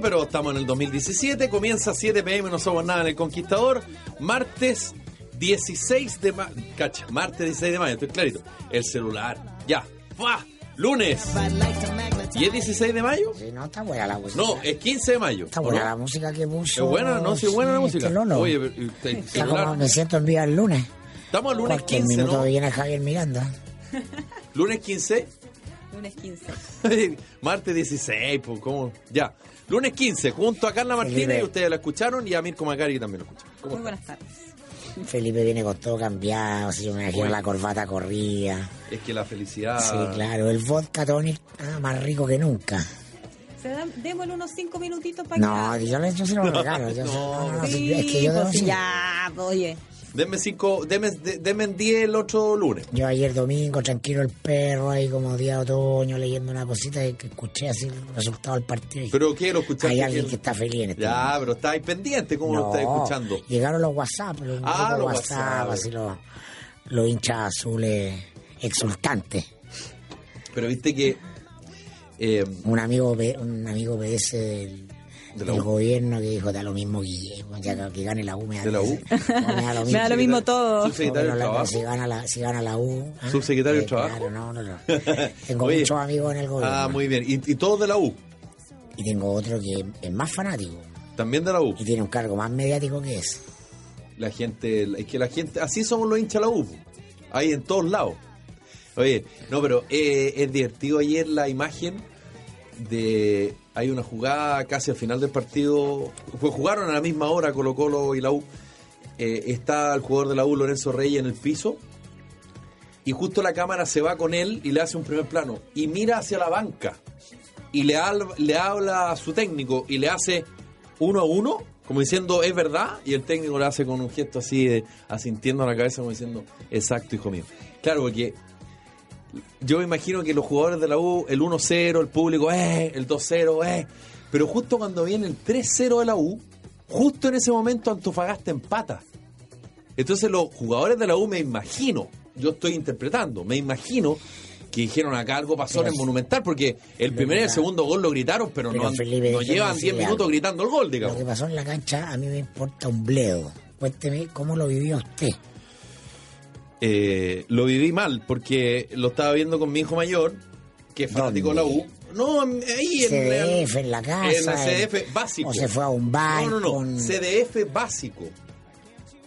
pero estamos en el 2017. Comienza 7 pm, no somos nada en el Conquistador. Martes 16 de mayo. Cacha, martes 16 de mayo, estoy clarito. El celular, ya. ¡Fua! Lunes. ¿Y es 16 de mayo? Sí, no, está buena la música. No, es 15 de mayo. Está ¿o buena no? la música que puso. ¿Es buena? No, sí, es buena la música. este. Oye, pero, Está como celular. me siento en vía el lunes. Estamos al lunes Cualquier 15, minuto ¿no? viene Javier Miranda. Lunes 15. Lunes 15. Martes 16, pues, ¿cómo? Ya. Lunes 15, junto a Carla Martínez, Felipe. y ustedes la escucharon, y a Mirko Macari que también lo escucharon. ¿Cómo Muy está? buenas tardes. Felipe viene con todo cambiado, yo me imagino la corbata corrida. Es que la felicidad. Sí, claro, el vodka tonic ah, más rico que nunca. Se dan, démosle unos cinco minutitos para No, yo, le- yo se lo regalo. Yo, No. no, no, no, Sí, es que yo, pues no sí, ya, pues, oye. Denme cinco, denme, de- denme en 10 el otro lunes. Yo ayer domingo, tranquilo el perro, ahí como día de otoño, leyendo una cosita y que escuché así el resultado del partido. Pero ¿qué lo escuchaste? Hay alguien que está feliz en este Ya, pero estáis pendiente, ¿cómo lo No, estáis escuchando? Llegaron los WhatsApp, los, Ah, los WhatsApp, WhatsApp. así los, los hinchas azules exultantes. Pero viste que. eh, Un amigo un amigo PS del, De U. gobierno que dijo, da lo mismo Guillermo, ya que, gane la U me da, ¿De la U? Me da lo Me mismo. da lo mismo todo. Subsecretario del Trabajo. si, gana la, si gana la U. ¿ah? Subsecretario del Eh, Trabajo. Claro, no, no, no. Tengo Oye. muchos amigos en el gobierno. Ah, muy bien. ¿Y, y todos de la U? Y tengo otro que es más fanático También de la U. y tiene un cargo más mediático que ese. La gente, es que la gente, así somos los hinchas de la U. Ahí en todos lados. Oye, no, pero eh, es divertido ayer la imagen de. Hay una jugada casi al final del partido. Pues jugaron a la misma hora Colo Colo y la U. Eh, está el jugador de la U, Lorenzo Reyes, en el piso. Y justo la cámara se va con él y le hace un primer plano. Y mira hacia la banca. Y le, le habla a su técnico y le hace uno a uno, como diciendo, es verdad. Y el técnico le hace con un gesto así, de, asintiendo a la cabeza, como diciendo, exacto, hijo mío. Claro, porque yo me imagino que los jugadores de la U, el 1-0, el público, eh, el 2-0, eh. Pero justo cuando viene el 3-0 de la U, justo en ese momento Antofagasta empata. Entonces los jugadores de la U me imagino, yo estoy interpretando, me imagino que dijeron acá algo pasó en el Monumental, porque el Lo primer y el segundo gol lo gritaron, pero, Pero, no, Felipe, no llevan 10 decirle minutos algo. gritando el gol, Lo digamos. que pasó en la cancha a mí me importa un bledo. Cuénteme cómo lo vivió usted. Eh, lo viví mal, porque lo estaba viendo con mi hijo mayor, que es fanático de la U. No, en- ahí en, CDF en la casa. En la CDF básico. O se fue a un bar. No, no, no. con CDF básico.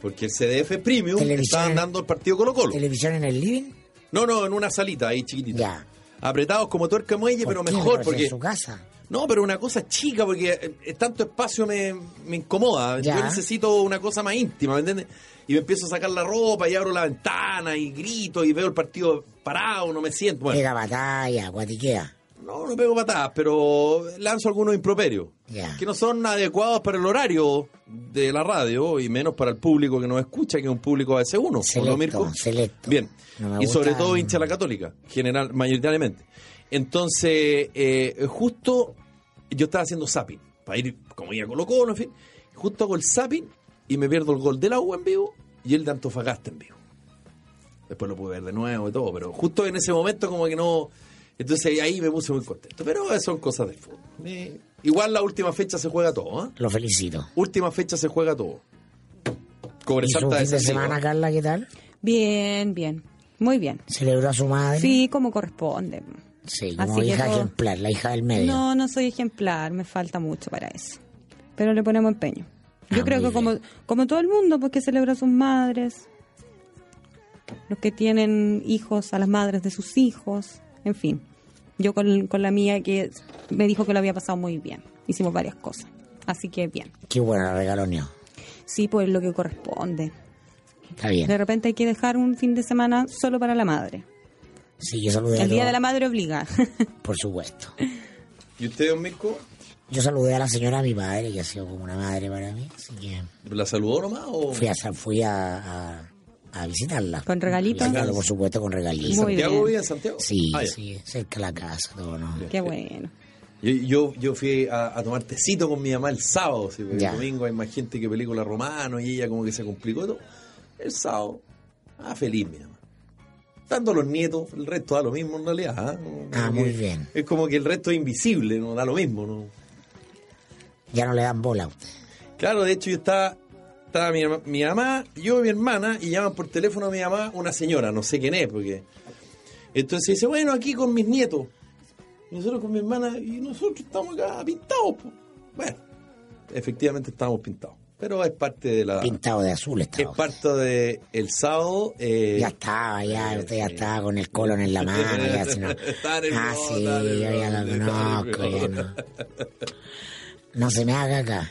Porque el CDF Premium estaban dando el partido Colo Colo. televisión en el living. No, no, en una salita ahí chiquitita. Ya. Apretados como tuerca muelle, pero mejor, porque... En su casa. No, pero una cosa chica, porque eh, tanto espacio me, me incomoda. Ya. Yo necesito una cosa más íntima, ¿me entiendes? Y me empiezo a sacar la ropa y abro la ventana y grito y veo el partido parado, no me siento. Bueno, Pega batalla, guatiquea. no, no pego patadas, pero lanzo algunos improperios. Ya. Que no son adecuados para el horario de la radio y menos para el público que nos escucha, que es un público a veces uno. ¿o no, Mirko? Selecto, selecto. Bien. No y sobre todo hincha la católica, general, mayoritariamente. Entonces, eh, justo yo estaba haciendo zapping, para ir como ir a Colo Colo, en fin. Justo hago el zapping y me pierdo el gol de la U en vivo y el de Antofagasta en vivo. Después lo pude ver de nuevo y todo, pero justo en ese momento como que no... Entonces ahí me puse muy contento. Pero son cosas del fútbol. Eh, igual la última fecha se juega todo, ¿eh? Lo felicito. Última fecha se juega todo. Cobre ¿Y su Salta fin de semana, Carla, qué tal? Bien, bien. Muy bien. ¿Celebró a su madre? Sí, como corresponde. Sí, como Así hija todo- ejemplar, la hija del medio. No, no soy ejemplar, me falta mucho para eso. Pero le ponemos empeño. Yo Ah, creo que como, como todo el mundo, pues que celebra a sus madres, los que tienen hijos, a las madres de sus hijos, en fin. Yo con, con la mía que me dijo que lo había pasado muy bien. Hicimos varias cosas. Así que bien. Qué buena regalonio. Sí, pues lo que corresponde. Está bien. De repente hay que dejar un fin de semana solo para la madre. Sí, yo saludé a El día de la madre obliga. Por supuesto. ¿Y usted, don Mirko? Yo saludé a la señora, a mi madre, que ha sido como una madre para mí. Así que ¿La saludó nomás o...? fui a, fui a, a, a visitarla. Con regalitos. Visitarla, por supuesto, con regalitos. Muy ¿Santiago bien. vive en Santiago? Sí, Ah, sí, cerca de la casa, todo, ¿no? Qué bueno. Yo, yo, yo fui a, a tomar tecito con mi mamá el sábado, sí, porque Ya. el domingo hay más gente que película romano y ella como que se complicó todo. El sábado, ah, feliz mi mamá. Dando a los nietos, el resto da lo mismo en realidad. ¿ah? Ah, muy bien. Es como que el resto es invisible, no da lo mismo, ¿no? Ya no le dan bola a usted. Claro, de hecho yo estaba, estaba mi, mamá, yo y mi hermana, y llaman por teléfono a mi mamá una señora, no sé quién es, porque... Entonces dice, bueno, aquí con mis nietos. Y nosotros con mi hermana, y nosotros estamos acá pintados. po. Bueno, efectivamente estábamos pintados. Pero es parte de la... Pintado de azul Es estaba. parte de el sábado. eh, Ya estaba, ya, usted ya estaba con el colon en la mano, ya si no. Está nervioso, Ah, sí, yo ya lo conozco, ya no. No se me haga acá.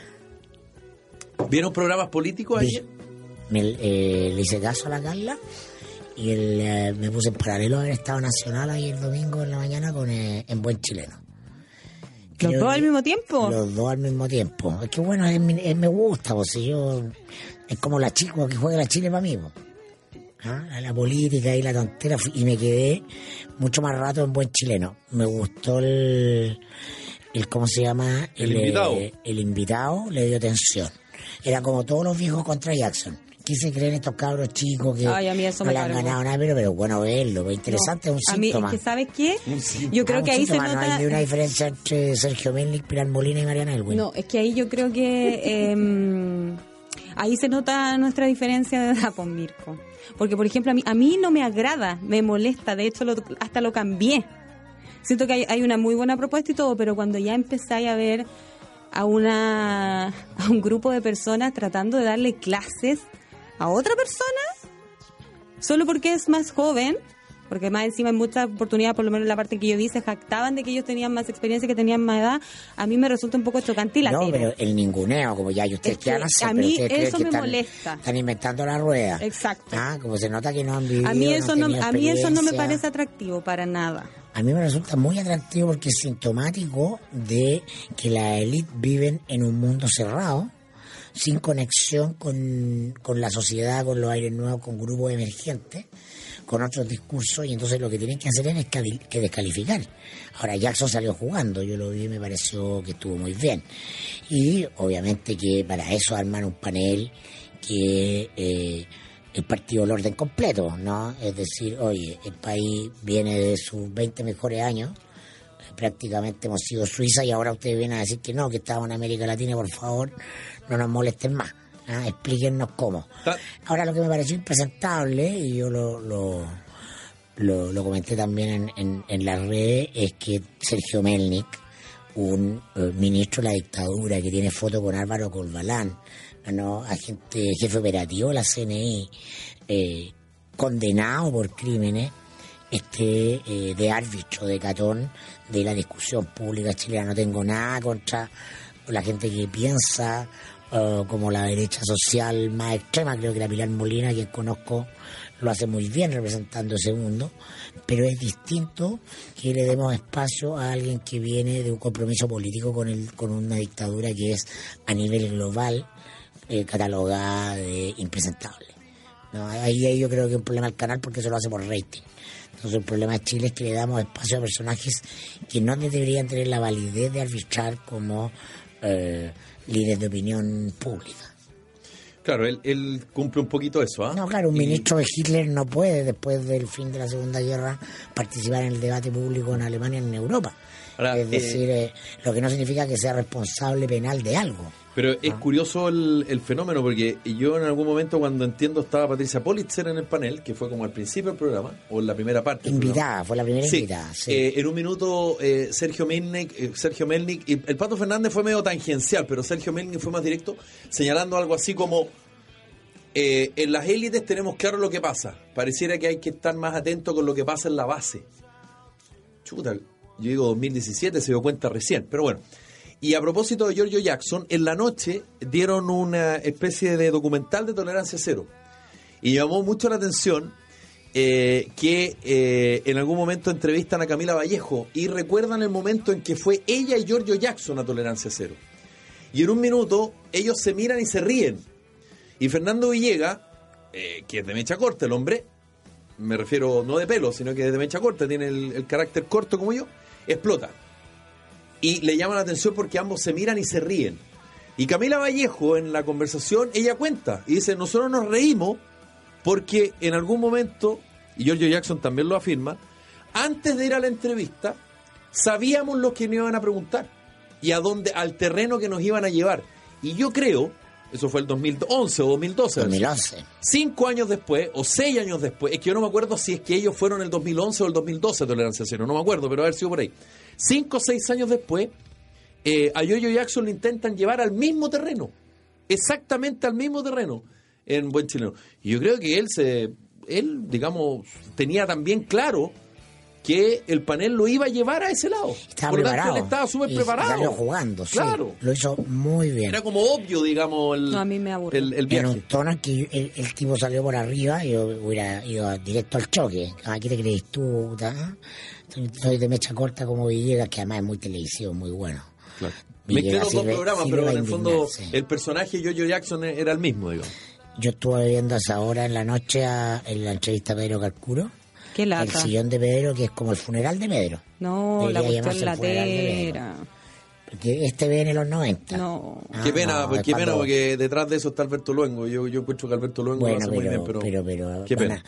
¿Vieron programas políticos ayer? Me, eh, le hice caso a la Carla y el, eh, me puse en paralelo haber estado nacional ahí el domingo en la mañana con eh, en Buen Chileno. ¿Los dos al mismo tiempo? Los dos al mismo tiempo. Es que bueno, es mi- es- me gusta, pues si yo. Es como la chica que juega la Chile para mí, pues. ¿Ah? La, política y la tontera. Y me quedé mucho más rato en buen chileno. Me gustó el. El ¿Cómo se llama? El invitado. el invitado le dio tensión. Era como todos los viejos contra Jackson. ¿Qué se creen estos cabros chicos que Ay, a mí eso no me le han cargó. ganado nada? Pero, pero bueno verlo, pues, interesante, No, es un a mí, síntoma. es que, ¿sabes qué? Un síntoma. Yo creo Ah, que ahí se síntoma, No nota... hay ni una diferencia entre Sergio Melnik, Pilar Molina y Mariana Elwin. No, es que ahí yo creo que em, ahí se nota nuestra diferencia de edad con Mirko. Porque, por ejemplo, a mí, a mí no me agrada, me molesta, de hecho lo- hasta lo cambié. Siento que hay, hay una muy buena propuesta y todo, pero cuando ya empezáis a ver a una a un grupo de personas tratando de darle clases a otra persona, solo porque es más joven, porque más encima en muchas oportunidades, por lo menos en la parte que yo vi, se jactaban de que ellos tenían más experiencia, que tenían más edad, a mí me resulta un poco chocante y la No, pero el ninguneo, como ya y ustedes Es que hacer, a mí eso me están, molesta. Están inventando la rueda. Exacto. Ah, como se nota que no han vivido. A mí eso no, a mí eso no me parece atractivo para nada. A mí me resulta muy atractivo porque es sintomático de que la élite viven en un mundo cerrado, sin conexión con, con la sociedad, con los aires nuevos, con grupos emergentes, con otros discursos, y entonces lo que tienen que hacer es que descalificar. Ahora Jackson salió jugando, yo lo vi y me pareció que estuvo muy bien. Y obviamente que para eso arman un panel que eh, el partido del orden completo, ¿no? Es decir, oye, el país viene de sus 20 mejores años, eh, prácticamente hemos sido Suiza y ahora ustedes vienen a decir que no, que estamos en América Latina, por favor, no nos molesten más, ¿ah? explíquennos cómo. Ahora lo que me pareció impresentable, y yo lo, lo, lo, lo comenté también en, en, en las redes, es que Sergio Melnik, un eh, ministro de la dictadura que tiene foto con Álvaro Corbalán, ¿no? agente jefe operativo de la CNI, eh, condenado por crímenes, este eh, de árbitro, de catón de la discusión pública chilena. No tengo nada contra la gente que piensa eh, como la derecha social más extrema, creo que la Pilar Molina, quien conozco, lo hace muy bien representando ese mundo, pero es distinto que le demos espacio a alguien que viene de un compromiso político con, el, con una dictadura que es a nivel global eh, catalogada de impresentable. ¿no? Ahí, ahí yo creo que es un problema del canal porque eso lo hace por rating. Entonces el problema de Chile es que le damos espacio a personajes que no deberían tener la validez de arbitrar como eh, líderes de opinión pública. Claro, él, él cumple un poquito eso, ¿ah? No, claro, un Y- ministro de Hitler no puede, después del fin de la Segunda Guerra, participar en el debate público en Alemania en Europa. Ahora, es eh, decir, eh, lo que no significa que sea responsable penal de algo. Pero es Ah. curioso el, el fenómeno porque yo en algún momento cuando entiendo estaba Patricia Politzer en el panel, que fue como al principio del programa, o en la primera parte. Invitada, fue la primera Sí, invitada. Sí. eh, en un minuto eh, Sergio Melnik, eh, Sergio Melnik y el Pato Fernández fue medio tangencial, pero Sergio Melnik fue más directo, señalando algo así como eh, en las élites tenemos claro lo que pasa. Pareciera que hay que estar más atento con lo que pasa en la base. Chuta, yo digo 2017, se dio cuenta recién, pero bueno. Y a propósito de Giorgio Jackson, en la noche dieron una especie de documental de tolerancia cero. Y llamó mucho la atención eh, que eh, en algún momento entrevistan a Camila Vallejo y recuerdan el momento en que fue ella y Giorgio Jackson a tolerancia cero. Y en un minuto ellos se miran y se ríen. Y Fernando Villega, eh, que es de mecha corta el hombre, me refiero no de pelo, sino que es de mecha corta, tiene el, el carácter corto como yo, explota. Y le llama la atención porque ambos se miran y se ríen. Y Camila Vallejo en la conversación, ella cuenta y dice, nosotros nos reímos porque en algún momento, y Giorgio Jackson también lo afirma, antes de ir a la entrevista, sabíamos lo que nos iban a preguntar. y a dónde, al terreno que nos iban a llevar. Y yo creo, eso fue el 2011 o 2012. 2011. Cinco años después, o seis años después, es que yo no me acuerdo si es que ellos fueron el 2011 o el 2012 Tolerancia Cero, no me acuerdo, pero haber sido por ahí. Cinco o seis años después, eh, a Yoyo Jackson lo intentan llevar al mismo terreno, exactamente al mismo terreno en Buen Chileno. Y yo creo que él se, él, digamos, tenía también claro que el panel lo iba a llevar a ese lado. Estaba Por lo tanto, preparado. él estaba súper Y preparado. Salió jugando, sí. Claro. Lo hizo muy bien. Era como obvio, digamos, el, No, a mí me el, el viaje. un tono en que el, el tipo salió por arriba y yo hubiera ido directo al choque. ¿A qué te crees tú? ta? Soy- de mecha corta como Villegas, que además es muy televisivo, muy bueno. Claro. Villegas los dos programas, pero en el fondo el personaje Jojo Jackson era el mismo, digamos. Yo estuve viendo a esa hora en la noche a- en la entrevista a Pedro Calcuro. Qué El sillón de Pedro, que es como el funeral de Pedro. No, la Debería cuestión funeral de latera. Porque este ve en los 90. No. Ah, qué pena, no, pues, es qué pena, porque detrás de eso está Alberto Luengo. Yo, yo encuentro que Alberto Luengo Bueno, hace pero, muy bien, pero, pero, pero, qué pena.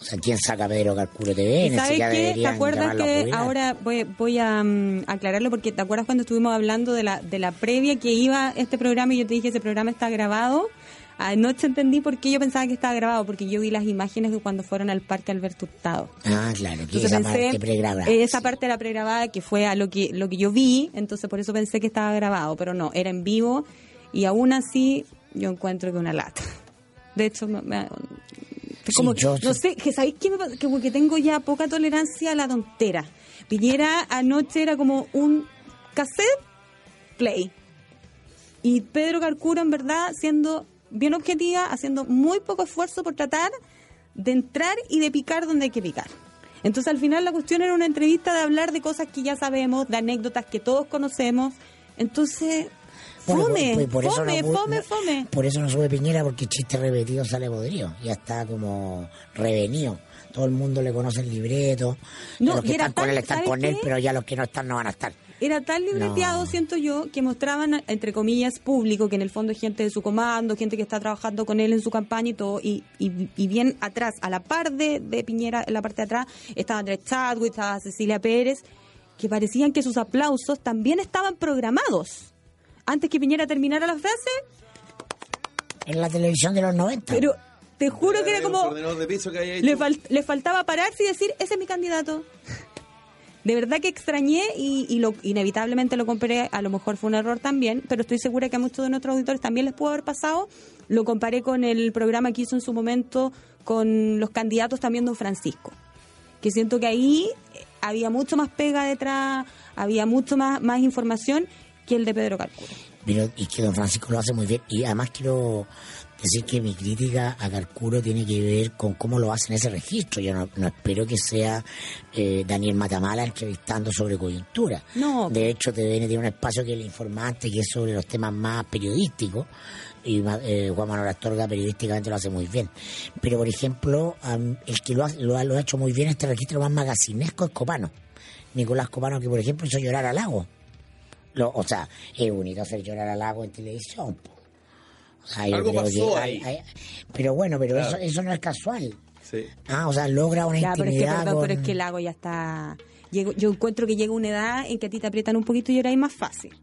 o sea, ¿quién saca a Pedro Calcuro TV? ¿Y ¿Sabes qué? ¿Te acuerdas que ahora voy, voy a mm, aclararlo? Porque ¿te acuerdas cuando estuvimos hablando de la, de la previa que iba este programa y yo te dije ese programa está grabado? Anoche entendí por qué yo pensaba que estaba grabado, porque yo vi las imágenes de cuando fueron al Parque Alberto Hurtado. Ah, claro, que esa pensé, parte pregrabada. eh, esa parte era pregrabada que fue a lo que lo que yo vi, entonces por eso pensé que estaba grabado, pero no, era en vivo y aún así yo encuentro que una lata. De hecho, me- me- Sí, como, yo- no sé, que ¿sabéis qué me pasa? Que como que tengo ya poca tolerancia a la tontera. Piñera anoche era como un cassette play. Y Pedro Carcuro, en verdad, siendo bien objetiva, haciendo muy poco esfuerzo por tratar de entrar y de picar donde hay que picar. Entonces, al final, la cuestión era una entrevista de hablar de cosas que ya sabemos, de anécdotas que todos conocemos. Entonces, fome, por- por eso fome, no fome, fome. Por eso no sube Piñera, porque chiste repetido sale podrido. Ya está como revenido. Todo el mundo le conoce el libreto. No, los que están con él están ¿sabes con él, pero ya los que no están no van a estar. Era tan libreteado, No. siento yo, que mostraban, entre comillas, público, que en el fondo es gente de su comando, gente que está trabajando con él en su campaña y todo, y, y, y bien atrás, a la par de, de Piñera, en la parte de atrás, estaba Andrés Chadwick, estaba Cecilia Pérez, que parecían que sus aplausos también estaban programados. Antes que Piñera terminara la frase, En la televisión de los 90. pero te juro que era como... coordinador de piso que haya Le, fal- le faltaba pararse y decir, ese es mi candidato. De verdad que extrañé y, y lo, inevitablemente lo comparé, a lo mejor fue un error también, pero estoy segura que a muchos de nuestros auditores también les pudo haber pasado. Lo comparé con el programa que hizo en su momento con los candidatos también Don Francisco, que siento que ahí había mucho más pega detrás, había mucho más, más información que el de Pedro Calcuro. Pero, y que don Francisco lo hace muy bien. Y además quiero decir que mi crítica a Carcuro tiene que ver con cómo lo hace en ese registro. Yo no, no espero que sea eh, Daniel Matamala entrevistando sobre coyuntura. No. De hecho, TVN tiene un espacio que es el informante, que es sobre los temas más periodísticos. Y eh, Juan Manuel Astorga periodísticamente lo hace muy bien. Pero, por ejemplo, am, el que lo ha, lo, ha, lo ha hecho muy bien este registro más magacinesco es Copano. Nicolás Copano, que por ejemplo hizo llorar al lago. Lo- o sea, es bonito hacer llorar al lago en televisión. po. O sea, yo Algo creo pasó que ahí. hay- hay- pero bueno, pero Claro. eso, eso no es casual. Sí. Ah, o sea, logra una Ya, pero es que, intimidad perdón, con- pero es que el lago ya está... Llego- yo encuentro que llega una edad en que a ti te aprietan un poquito y lloráis más fácil.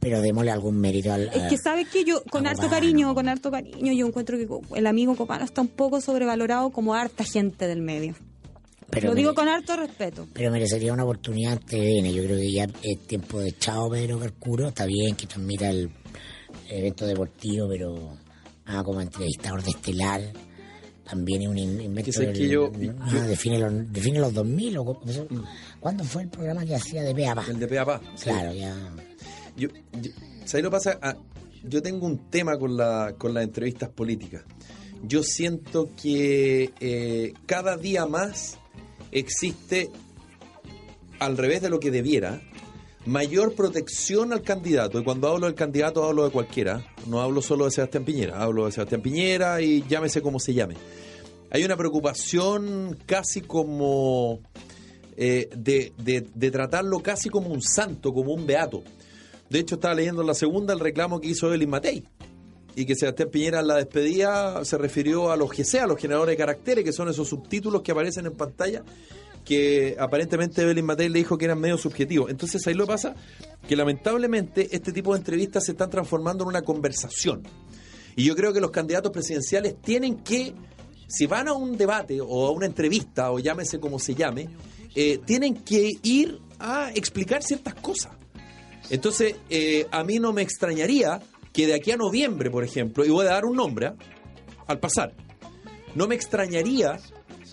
Pero démosle algún mérito al... Es que sabes que yo, con harto Copano. cariño, con harto cariño, yo encuentro que el amigo Copano está un poco sobrevalorado como harta gente del medio. Pero Lo digo mere- con harto respeto. Pero merecería una oportunidad en TVN. Yo creo que ya es tiempo de chao Pedro Carcuro. Está bien que transmita el evento deportivo, pero ah, como entrevistador de Estelar también es un in- invento Que del- que yo- ah, yo- define, los, define los 2000 o eso- ¿cuándo fue el programa que hacía de Peapa? El de Peapá. sí. Claro, ya Yo, yo- ¿Sabes lo que pasa? Ah, yo tengo un tema con, la, con las entrevistas políticas. Yo siento que eh, cada día más existe, al revés de lo que debiera, mayor protección al candidato. Y cuando hablo del candidato hablo de cualquiera. No hablo solo de Sebastián Piñera. Hablo de Sebastián Piñera y llámese como se llame. Hay una preocupación casi como eh, de, de- de tratarlo casi como un santo, como un beato. De hecho, estaba leyendo en la segunda el reclamo que hizo Evelyn Matei. Y que Sebastián Piñera en la despedida se refirió a los GC, a los generadores de caracteres, que son esos subtítulos que aparecen en pantalla que aparentemente Evelyn Matei le dijo que eran medio subjetivos. Entonces ahí lo pasa que lamentablemente este tipo de entrevistas se están transformando en una conversación. Y yo creo que los candidatos presidenciales tienen que, si van a un debate o a una entrevista, o llámese como se llame, eh, tienen que ir a explicar ciertas cosas. Entonces, eh, a mí no me extrañaría que de aquí a noviembre, por ejemplo, y voy a dar un nombre ¿ah? al pasar, no me extrañaría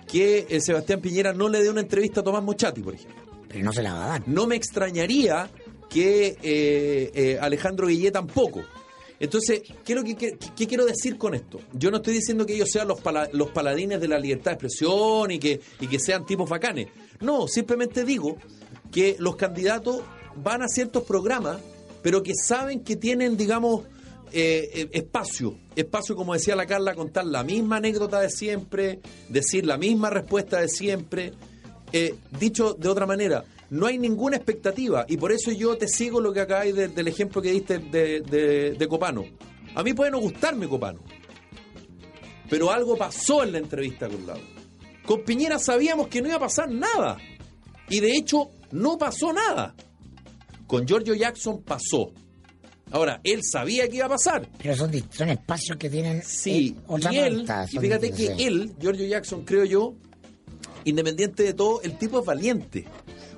que eh, Sebastián Piñera no le dé una entrevista a Tomás Mochati, por ejemplo. Pero no se la va a dar. No me extrañaría que eh, eh, Alejandro Guillé tampoco. Entonces, ¿qué, que, qué quiero decir con esto? Yo no estoy diciendo que ellos sean los, pala- los paladines de la libertad de expresión y que, y que sean tipos bacanes. No, simplemente digo que los candidatos van a ciertos programas, pero que saben que tienen, digamos, eh, eh, espacio. Espacio, como decía la Carla, contar la misma anécdota de siempre, decir la misma respuesta de siempre. Eh, dicho de otra manera, no hay ninguna expectativa y por eso yo te sigo lo que acabáis de- del ejemplo que diste de, de- de Copano. A mí puede no gustarme Copano, pero algo pasó en la entrevista con Lago. Con Piñera sabíamos que no iba a pasar nada y de hecho no pasó nada. Con Giorgio Jackson pasó. Ahora, él sabía que iba a pasar. Pero son, son espacios que tienen Sí, eh, otra y él, vuelta, y fíjate que sí. él, Giorgio Jackson, creo yo, independiente de todo, el tipo es valiente.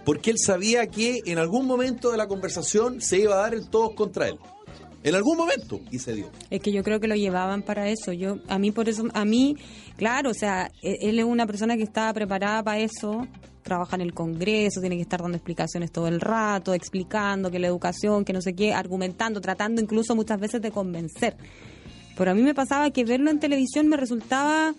Porque él sabía que en algún momento de la conversación se iba a dar el todos contra él. En algún momento, y se dio. Es que yo creo que lo llevaban para eso. Yo, a mí por eso, a mí, claro, o sea, e- él es una persona que estaba preparada para eso. Trabaja en el Congreso, tiene que estar dando explicaciones todo el rato, explicando que la educación, que no sé qué, argumentando, tratando incluso muchas veces de convencer. Pero a mí me pasaba que verlo en televisión me resultaba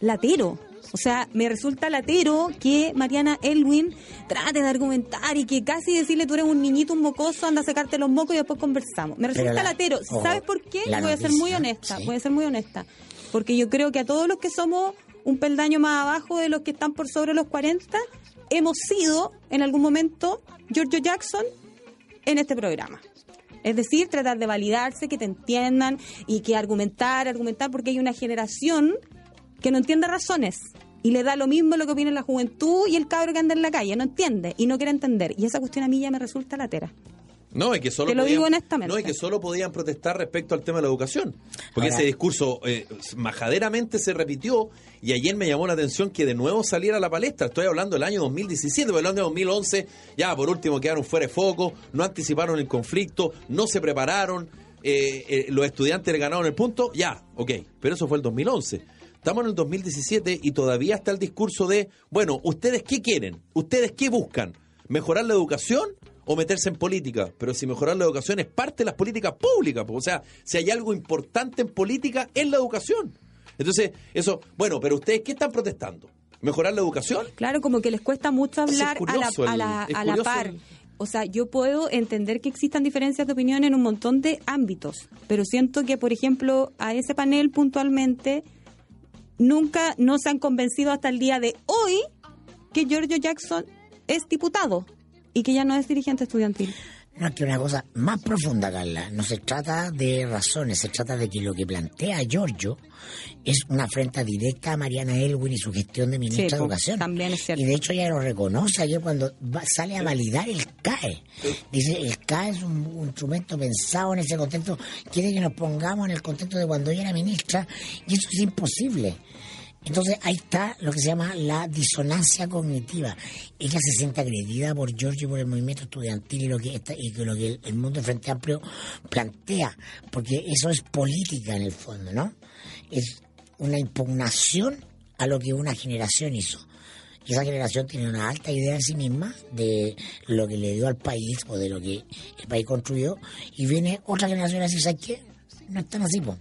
latero. O sea, me resulta latero que Mariana Elwin trate de argumentar y que casi decirle tú eres un niñito, un mocoso, anda a secarte los mocos y después conversamos. Me resulta la- latero. ¿Sabes por qué? Voy a ser muy honesta, sí. voy a ser muy honesta. Porque yo creo que a todos los que somos un peldaño más abajo de los que están por sobre los 40, hemos sido en algún momento Giorgio Jackson en este programa. Es decir, tratar de validarse, que te entiendan y que argumentar, argumentar, porque hay una generación que no entiende razones y le da lo mismo lo que opina la juventud y el cabro que anda en la calle, no entiende y no quiere entender. Y esa cuestión a mí ya me resulta latera. No, y que solo Te lo digo honestamente. No, y que solo podían protestar respecto al tema de la educación. Porque Ahora- ese discurso eh, majaderamente se repitió y ayer me llamó la atención que de nuevo saliera a la palestra. Estoy hablando del año 2017, pero el año 2011 ya por último quedaron fuera de foco, no anticiparon el conflicto, no se prepararon, eh, eh, los estudiantes le ganaron el punto, ya, ok, pero eso fue el 2011. Estamos en el 2017 y todavía está el discurso de, bueno, ¿ustedes qué quieren? ¿Ustedes qué buscan? ¿Mejorar la educación o meterse en política? Pero si mejorar la educación es parte de las políticas públicas, o sea, si hay algo importante en política es la educación. Entonces, eso, bueno, pero ustedes qué están protestando? ¿Mejorar la educación? Claro, como que les cuesta mucho hablar a la, a a par. el- O sea, yo puedo entender que existan diferencias de opinión en un montón de ámbitos, pero siento que, por ejemplo, a ese panel puntualmente nunca no se han convencido hasta el día de hoy que Giorgio Jackson es diputado y que ya no es dirigente estudiantil. No, es que una cosa más profunda, Carla. No se trata de razones, se trata de que lo que plantea Giorgio es una afrenta directa a Mariana Elwin y su gestión de ministra Sí, de po, Educación. también es cierto. Y de hecho ella lo reconoce ayer cuando va- sale a validar el CAE. Dice, el CAE es un, un instrumento pensado en ese contexto. Quiere que nos pongamos en el contexto de cuando ella era ministra y eso es imposible. Entonces ahí está lo que se llama la disonancia cognitiva. Ella se siente agredida por Giorgio, por el movimiento estudiantil y lo que, está, y lo que el, mundo de Frente Amplio plantea, porque eso es política en el fondo, ¿no? Es una impugnación a lo que una generación hizo. Y esa generación tiene una alta idea de sí misma, de lo que le dio al país o de lo que el país construyó, y viene otra generación a decir, ¿sabes qué? No están así, po.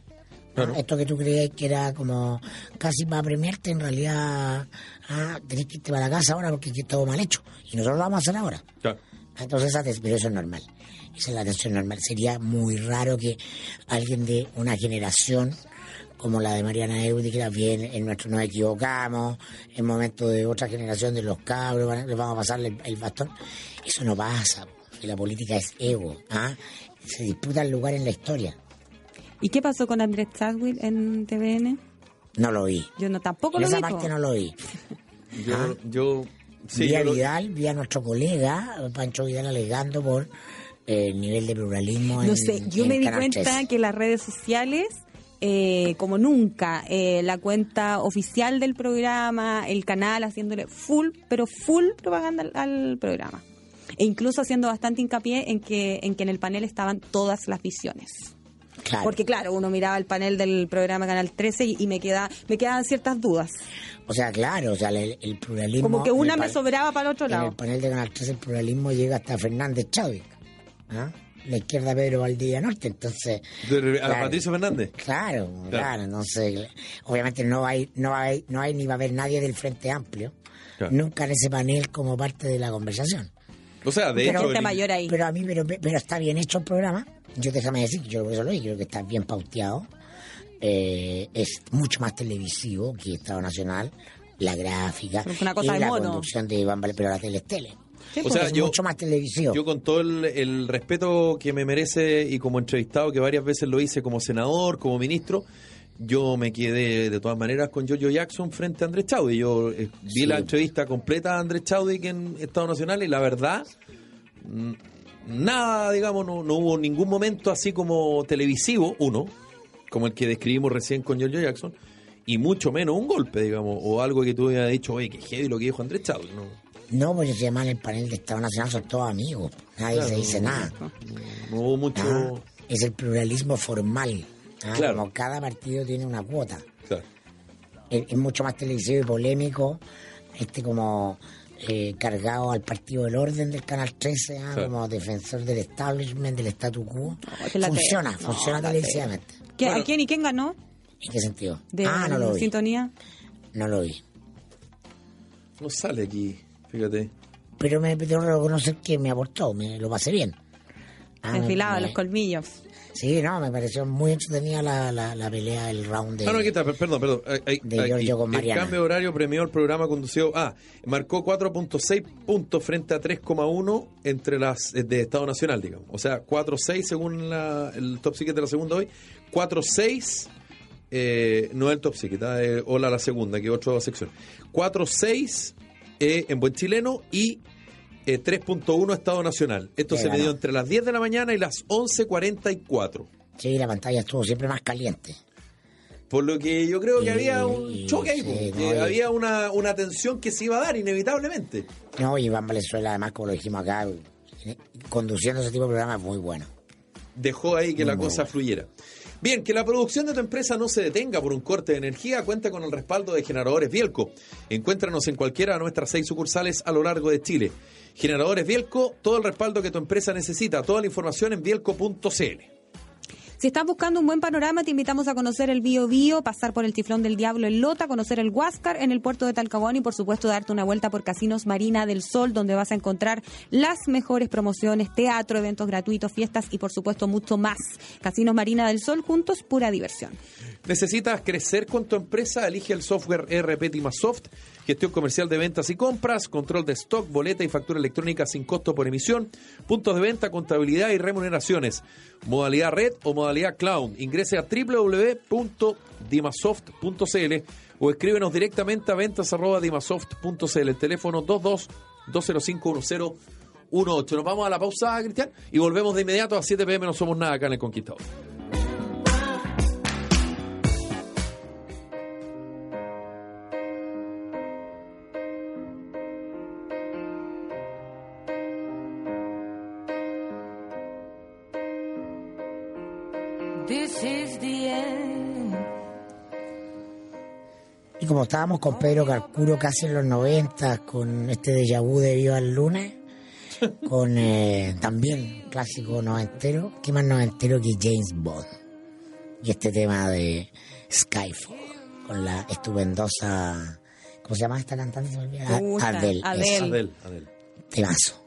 Claro. Esto que tú creías que era como casi para premiarte, en realidad ah, tenés que irte para la casa ahora porque aquí todo mal hecho. Y nosotros lo vamos a hacer ahora. Claro. Entonces, esa eso es normal. Esa es la atención normal. Sería muy raro que alguien de una generación como la de Mariana Eud dijera, bien, en nuestro nos equivocamos, en momento de otra generación de los cabros, les vamos a pasarle el, el bastón. Eso no pasa, porque la política es ego. ¿ah? Se disputa el lugar en la historia. ¿Y qué pasó con Andrés Chadwick en TVN? No lo vi. Yo no tampoco En lo esa vi. parte po. no lo vi. Yo, Ah. yo Sí, vi a yo lo- Vidal, vi a nuestro colega Pancho Vidal alegando por eh, el nivel de pluralismo en No sé, yo en me di cuenta 13. que las redes sociales, eh, como nunca, eh, la cuenta oficial del programa, el canal haciéndole full, pero full propaganda al, al programa. E incluso haciendo bastante hincapié en que, en que en el panel estaban todas las visiones. Claro. Porque claro, uno miraba el panel del programa Canal 13 y, y me queda, me quedaban ciertas dudas. O sea, claro, o sea, el, el pluralismo... Como que una en me pan- sobraba para el otro En lado. el panel de Canal 13 el pluralismo llega hasta Fernández Chávez. ¿ah? La izquierda Pedro Valdivia Norte, entonces... De- a claro. Patricio Fernández. Claro, claro, entonces obviamente no hay, no hay, no hay ni va a haber nadie del Frente Amplio, Claro. nunca en ese panel como parte de la conversación. O sea, de Pero hecho. el- mayor ahí. Pero a mí, pero, pero está bien hecho el programa. Yo déjame decir que yo por eso lo creo que está bien pauteado. Eh, es mucho más televisivo que Estado Nacional, la gráfica Es una cosa y de la mono. conducción de Iván Vale, pero la tele es tele. Sí, O sea, es yo- mucho más televisivo. Yo con todo el, el respeto que me merece y como entrevistado, que varias veces lo hice como senador, como ministro, yo me quedé de todas maneras con Jojo Jackson frente a Andrés Chaudy. Yo eh, vi Sí. la entrevista completa a Andrés Chaudy que en Estado Nacional y la verdad, mm, nada, digamos, no, no hubo ningún momento así como televisivo, uno, como el que describimos recién con Jojo Jackson, y mucho menos un golpe, digamos, o algo que tú hubieras dicho, oye, que heavy lo que dijo Andrés Chaudy. No, No, porque se llama en el panel de Estado Nacional, son todos amigos. Nadie Claro. se dice nada. no hubo mucho... Ah, Es el pluralismo formal. Ah, Claro. Como cada partido tiene una cuota. Claro. Es, es mucho más televisivo y polémico. Este como eh, cargado al partido del orden del Canal 13, ah, como defensor del establishment, del statu quo. la funciona, no, funciona televisivamente. ¿Qué- Bueno. ¿A quién y quién ganó? ¿En qué sentido? De ah, no lo vi. sintonía. No lo vi. No sale aquí, fíjate. Pero me tengo que reconocer que me aportó, me lo pasé bien. Ah, me- los colmillos. Sí, no, me pareció muy entretenida la, la, la pelea, el round de... Ah, no, aquí está, per- perdón, perdón. De aquí. Giorgio con El Mariana. cambio de horario premió el programa conducido. Ah, marcó 4.6 puntos frente a 3,1 entre las de Estado Nacional, digamos. O sea, 4.6 según la- el top secret de la segunda hoy. 4.6 eh, no es el top secret, ah, eh, hola la segunda, que otra sección. 4.6 eh, en buen chileno y eh, 3.1 Estado Nacional. Esto Qué se midió ganó. entre las 10 de la mañana y las 11.44. Sí, la pantalla estuvo siempre más caliente. Por lo que yo creo que había un choque ahí, sí, no, y- había una, una tensión que se iba a dar inevitablemente. No, y Iván Valenzuela, además, como lo dijimos acá, eh, conduciendo ese tipo de programa es muy bueno. Dejó ahí que Muy, la muy cosa bueno. fluyera. Bien, que la producción de tu empresa no se detenga por un corte de energía, cuenta con el respaldo de Generadores Bielco. Encuéntranos en cualquiera de nuestras seis sucursales a lo largo de Chile. Generadores Bielco, todo el respaldo que tu empresa necesita. Toda la información en bielco.cl. Si estás buscando un buen panorama, te invitamos a conocer el Bio Bio, pasar por el Tiflón del Diablo en Lota, conocer el Huáscar en el puerto de Talcahuano y, por supuesto, darte una vuelta por Casinos Marina del Sol, donde vas a encontrar las mejores promociones, teatro, eventos gratuitos, fiestas y, por supuesto, mucho más. Casinos Marina del Sol, juntos, pura diversión. ¿Necesitas crecer con tu empresa? Elige el software ERP Timasoft, gestión comercial de ventas y compras, control de stock, boleta y factura electrónica sin costo por emisión, puntos de venta, contabilidad y remuneraciones, modalidad red o modalidad cloud. Ingrese a www.dimasoft.cl o escríbenos directamente a ventas.dimasoft.cl, el teléfono 22 205 1018. Nos vamos a la pausa, Cristian, y volvemos de inmediato a 7 pm. No somos nada acá en El Conquistador. Estábamos con Pedro Carcuro casi en los 90, con este déjà vu de Viva el lunes, con eh, también clásico noventero, ¿qué más noventero que James Bond? Y este tema de Skyfall, con la estupendosa, ¿cómo se llama esta cantante? Se me olvida. Adele. Adele. eso, Adel, Adel. temazo.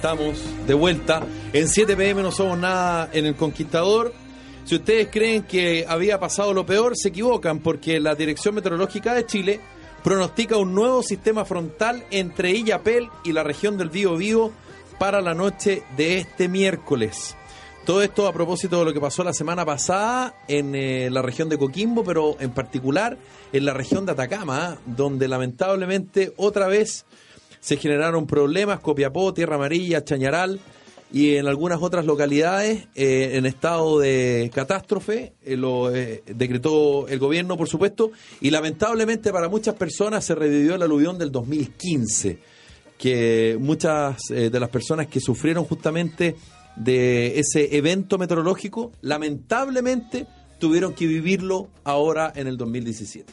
Estamos, de vuelta. En 7 pm no somos nada en el Conquistador. Si ustedes creen que había pasado lo peor, se equivocan porque la Dirección Meteorológica de Chile pronostica un nuevo sistema frontal entre Illapel y la región del Bío Bío para la noche de este miércoles. Todo esto a propósito de lo que pasó la semana pasada en eh, la región de Coquimbo, pero en particular en la región de Atacama, donde lamentablemente otra vez se generaron problemas, Copiapó, Tierra Amarilla, Chañaral y en algunas otras localidades eh, en estado de catástrofe, eh, lo eh, decretó el gobierno, por supuesto, y lamentablemente para muchas personas se revivió el aluvión del 2015, que muchas de las personas que sufrieron justamente de ese evento meteorológico, lamentablemente tuvieron que vivirlo ahora en el 2017.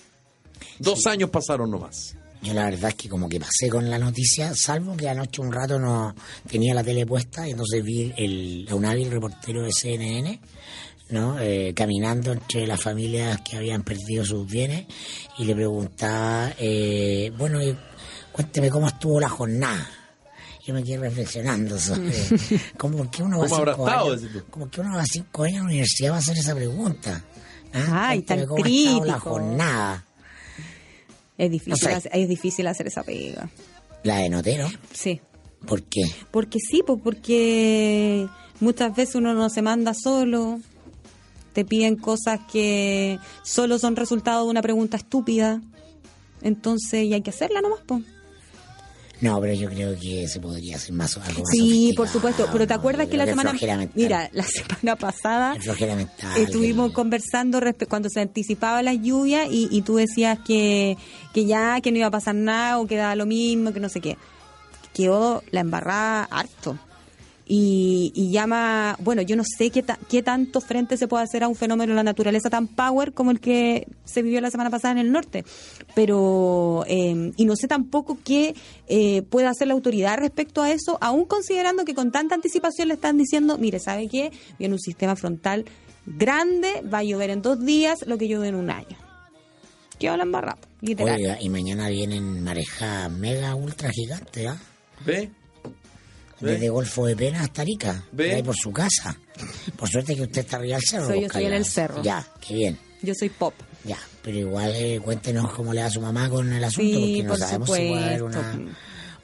Dos años pasaron nomás. Yo la verdad es que como que pasé con la noticia, salvo que anoche un rato no tenía la tele puesta y entonces vi el, a un hábil reportero de CNN, ¿no? Eh, caminando entre las familias que habían perdido sus bienes y le preguntaba, eh, bueno, cuénteme cómo estuvo la jornada. Yo me quedé reflexionando sobre cómo por qué uno va ¿Cómo cinco años, como que uno va cinco años a la universidad va a hacer esa pregunta. ¿Ah? Ay, tan cómo estado la crítico. jornada. Es difícil, No sé. hacer- es difícil hacer esa pega. La de notero. Sí. ¿Por qué? Porque sí, pues porque muchas veces uno no se manda solo, te piden cosas que solo son resultado de una pregunta estúpida, entonces y hay que hacerla nomás, pues. No, pero yo creo que se podría hacer más algo más Sí, por supuesto, pero te acuerdas que la semana mira, la semana pasada mental, estuvimos conversando cuando se anticipaba la lluvia y, y tú decías que, que ya, que no iba a pasar nada o que daba lo mismo, que no sé qué. Quedó la embarrada harto. Y, y llama, bueno, yo no sé qué, ta- qué tanto frente se puede hacer a un fenómeno de la naturaleza tan power como el que se vivió la semana pasada en el norte. Pero, eh, y no sé tampoco qué eh, puede hacer la autoridad respecto a eso, aún considerando que con tanta anticipación le están diciendo, mire, ¿sabe qué? Viene un sistema frontal grande, va a llover en dos días lo que llueve en un año. Qué la embarrada, literal. Oiga, y mañana vienen marejadas mega ultra gigantes, ¿ah? ¿Ve? Desde Golfo de Pena hasta Arica. ¿Ve? Ahí por su casa. Por suerte que usted está arriba del cerro. Soy- yo Oscar estoy en el cerro. Ya, qué bien. Yo soy pop. Ya, pero igual eh, cuéntenos cómo le va a su mamá con el asunto, Sí, porque no por sabemos si puede haber supuesto. una,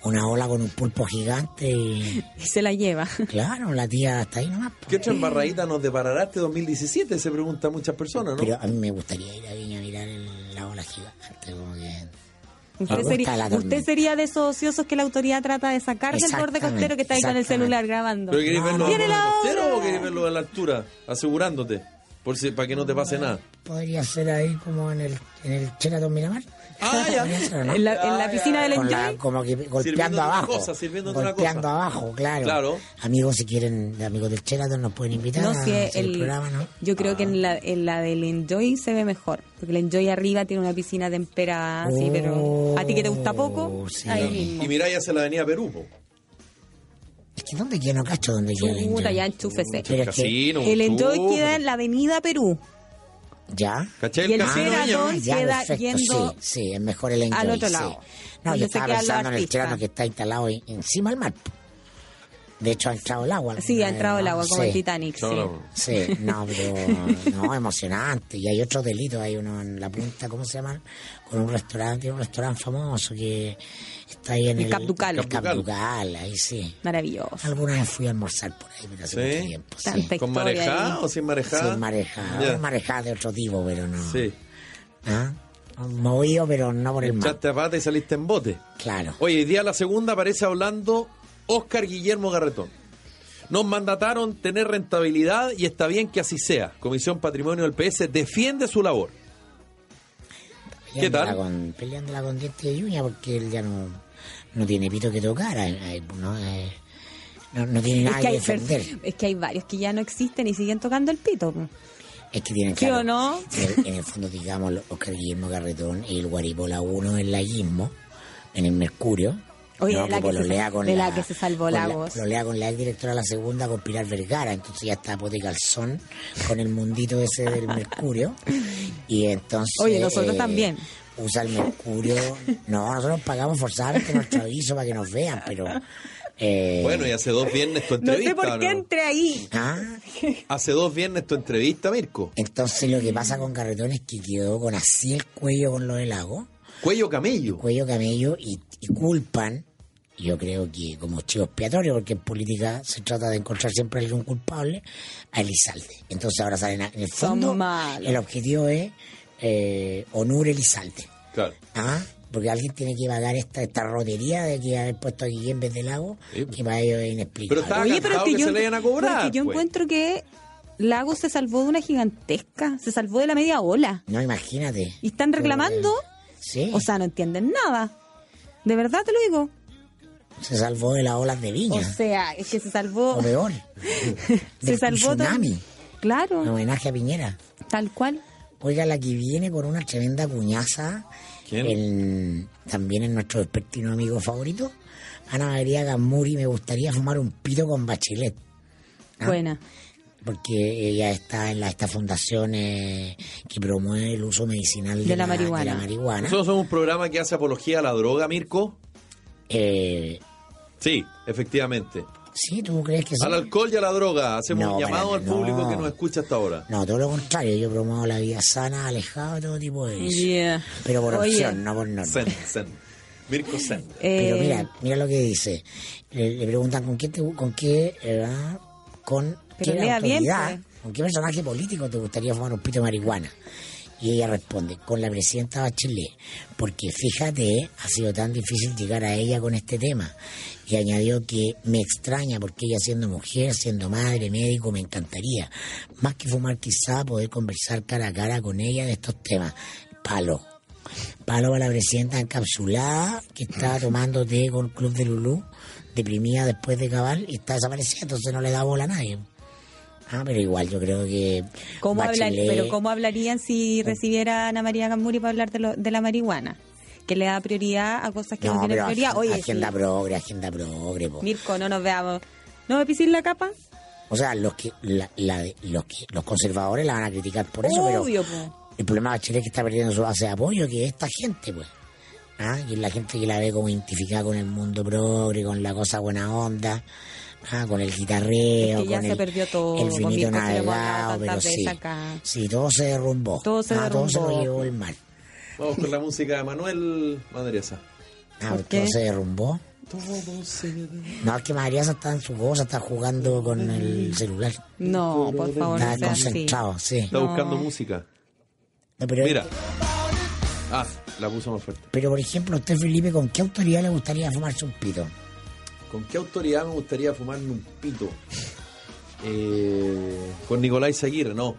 una ola con un pulpo gigante y... Y se la lleva. Claro, la tía está ahí nomás. po. ¿Qué otra embarradita nos deparará este 2017? Se preguntan muchas personas, ¿no? Pero a mí me gustaría ir a Viña a mirar el- la ola gigante, como que... Usted sería, usted sería de esos ociosos que la autoridad trata de sacar del borde costero que está ahí con el celular grabando. ¿Pero queréis No, verlo no. desde ¡Tiene el la costero o queréis verlo a la altura? Asegurándote. Por si, para que no te pase nada. Podría ser ahí como en el, en el Sheraton Miramar. Ah. En la, en la piscina del Con la- Enjoy. como que golpeando abajo. cosa, golpeando cosa. abajo, claro. Claro. Amigos, si quieren, amigos del Sheraton, nos pueden invitar No, a si hacer el, el, programa, ¿no? yo creo que en la, en la del Enjoy se ve mejor. Porque el Enjoy arriba tiene una piscina temperada, así, pero a ti que te gusta poco, Oh, sí. ahí mismo. Y miráis hacia la avenida Perú, po. Es que ¿dónde queda? No cacho dónde queda el Puta, Enjoy. ya enchúfese. Pero es que- Casino, El Enjoy queda en la avenida Perú. ¿Ya? ¿Cachai? Y El el ya. Ah, ya, queda perfecto, yendo sí, sí, es mejor el Enjoy, al otro sí. lado, No, donde yo se estaba pensando en el. Sheraton que está instalado en- encima del mar. De hecho, ha entrado el agua. Sí, ha entrado el agua, como Sí. el Titanic. Sí. no. Sí, no, pero no, emocionante. Y hay otros delitos, hay uno en la punta, ¿cómo se llama? Con un restaurante, un restaurante famoso que está ahí en El el... Cap Ducal. El Cap Ducal, ahí sí. Maravilloso. Alguna vez fui a almorzar por ahí, pero hace ¿Sí? mucho tiempo. Sí. ¿Con ahí. o sin marejada? Sin marejada, Ya. una marejada de otro tipo, pero no. Sí. ¿Ah? Movido, pero no por el mar. Echaste a pata y saliste en bote. Claro. Oye, hoy día la segunda aparece hablando Oscar Guillermo Garretón. Nos mandataron tener rentabilidad y está bien que así sea. Comisión Patrimonio del PS defiende su labor. ¿Qué tal? Peleándola Con, peleándola con dientes de uña porque él ya no, no tiene pito que tocar. No, Eh, no, no tiene Es nada que, que, hay, defender. es que hay varios que ya no existen y siguen tocando el pito. Es que tienen ¿Sí claro, o no? En el, en el fondo, digamos, Oscar Guillermo Garretón y el Guaripola 1 en la Guismo, en el Mercurio. Oye, ¿no? de la que se- con de la que se salvó con Lagos. pololea con la ex directora de la segunda, con Pilar Vergara. Entonces ya está Pote Calzón con el mundito ese del Mercurio. Y entonces. Oye, nosotros eh, también. Usa el Mercurio. No, nosotros pagamos forzadamente nuestro aviso para que nos vean, pero. eh, Bueno, y hace dos viernes tu No entrevista. sé por ¿o qué no? entré ahí. ¿ah? Hace dos viernes tu entrevista, Mirko. Entonces lo que pasa con Carretón es que quedó con así el cuello con lo del lago. Cuello camello. cuello camello y, y culpan, yo creo que como chivo expiatorio, porque en política se trata de encontrar siempre a algún culpable, a Elizalde. Entonces ahora salen a- en el fondo, el objetivo es eh, Onur Elizalde. Claro. ¿Ah? Porque alguien tiene que pagar esta, esta rotería de que haber puesto aquí en vez de lago, Sí. que para ellos es inexplicable. Pero está- Oye, pero es que que yo, se le vayan a cobrar, pero es que yo pues. encuentro que Lago se salvó de una gigantesca, se salvó de la media ola. No, imagínate. Y están reclamando, Sí, o sea, no entienden nada. De verdad te lo digo. se salvó de las olas de viña. O sea, es que se salvó. o peor. se salvó tsunami. Claro, En homenaje a Piñera. tal cual. Oiga, la que viene con una tremenda cuñaza, ¿Quién? también en nuestro despertino amigo favorito, Ana María Gamuri, me gustaría fumar un pito con Bachelet, Ah. Buena. Porque ella está en la, esta fundación eh, que promueve el uso medicinal de, De la marihuana. de la marihuana. Nosotros somos un programa que hace apología a la droga, Mirko. Eh, Sí, efectivamente. ¿Sí? ¿Tú crees que sí? Al alcohol y a la droga. Hacemos No, un llamado al público no. que nos escucha hasta ahora. No, todo lo contrario, yo promuevo la vida sana, alejado de todo tipo de. Yeah. Pero por Oye, opción, no por norma. Zen, zen. Mirko Zen. Pero eh, mira, mira lo que dice. Le, le preguntan con qué, te- con qué, eh, con Pero qué lea bien, autoridad, pues. con qué personaje político te gustaría fumar un pito de marihuana. Y ella responde, con la presidenta Bachelet, porque fíjate, ha sido tan difícil llegar a ella con este tema. Y añadió que me extraña porque ella siendo mujer, siendo madre, médico, me encantaría. Más que fumar quizá, poder conversar cara a cara con ella de estos temas. Palo. Palo a la presidenta encapsulada que está tomando té con Club de Lulú, deprimida después de cabal y está desaparecida, entonces no le da bola a nadie. Ah, pero igual yo creo que. ¿cómo hablar- pero ¿cómo hablarían si recibiera a Ana María Gamuri para hablar de, lo- de la marihuana? Que le da prioridad a cosas que no, No, tienen prioridad. Oye, agenda sí. progre, agenda progre. po. Mirko, no nos veamos. ¿No me pisís la capa? O sea, los que, la- la- los que los conservadores la van a criticar por eso, Obvio, pero po. el problema de Bachelet es que está perdiendo su base de apoyo, que es esta gente, pues. ¿Ah? Y es la gente que la ve como identificada con el mundo progre, con la cosa buena onda, ¿ah? con el guitarreo, Es que ya con se el, perdió todo, el finito navegado, pero sí. Sí, todo se derrumbó. Todo se Ah, Todo se lo derrumbó. llevó el mal. Vamos con la música de Manuel Madriesa. Ah, ¿Por todo qué? se derrumbó. Todo se No, es que María está en su cosa, está jugando con el celular. No, por favor, no Está así. concentrado, sí. Está No. buscando música. No, pero, Mira. Ah, la puso más fuerte. pero, por ejemplo, usted, Felipe, ¿con qué autoridad le gustaría fumarse un pito? ¿Con qué autoridad me gustaría fumarme un pito? Eh, con Nicolás Aguirre, no.